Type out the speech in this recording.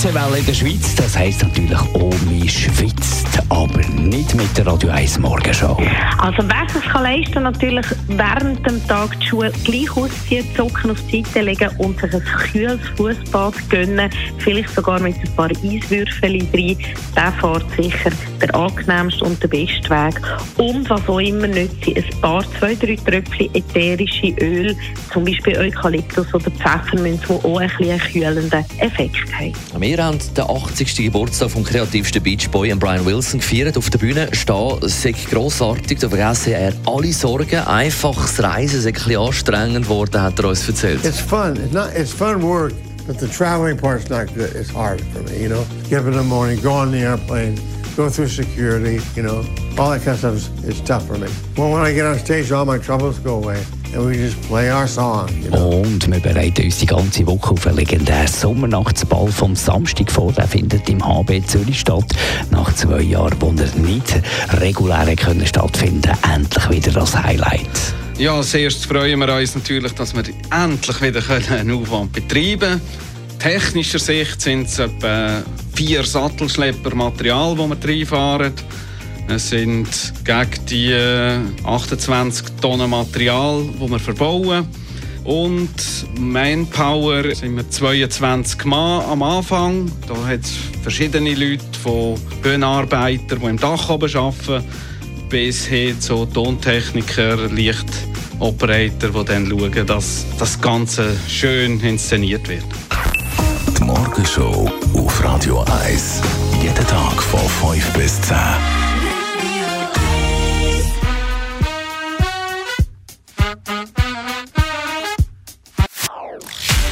Hitzewelle in der Schweiz, das heisst natürlich ohne schwitzt, aber nicht mit der Radio 1 Morgenshow. Also wer sich kann leisten natürlich während dem Tag die Schuhe gleich ausziehen, die Socken auf die Seite legen und sich ein kühles Fußbad gönnen, vielleicht sogar mit ein paar Eiswürfeln drin, der fährt sicher der angenehmste und der beste Weg. Und was auch immer nützt, ein paar, zwei, drei Tröpfchen ätherische Öl, zum Beispiel Eukalyptus oder Pfefferminz, die auch ein bisschen einen kühlenden Effekt haben. Wir haben den 80. Geburtstag vom kreativsten Beach Boy Brian Wilson gefeiert. Auf der Bühne stehen, sei grossartig, da vergessen er alle Sorgen. Einfaches Reisen sei ein anstrengend geworden, hat er uns erzählt. It's fun. It's not. It's fun work, but the traveling part's not good. It's hard for me. You know, get up in the morning, go on the airplane, go through security. You know, all that kind of stuff is, is tough for me. Well, when I get on stage, all my troubles go away, and we just play our song. You know. Und wir bereiten uns die ganze Woche auf einen legendären Sommernachtsball vom Samstag vor. Der findet im HB Zürich statt. Nach zwei Jahren, wo er nicht regulär können stattfinden endlich wieder das Highlight. Ja, als erstes freuen wir uns natürlich, dass wir endlich wieder einen Aufwand betreiben können. Technischer Sicht sind es etwa vier Sattelschlepper Material, die wir reinfahren. Es sind gegen die äh, 28 Tonnen Material, die wir verbauen. Und Manpower sind wir 22 Mann am Anfang. Da hat es verschiedene Leute, von Höhenarbeiter, die im Dach oben arbeiten, bis hin zu Tontechniker, Lichtoperator, die dann schauen, dass das Ganze schön inszeniert wird. Die Morgenshow auf Radio 1. Jeden Tag von 5 bis 10.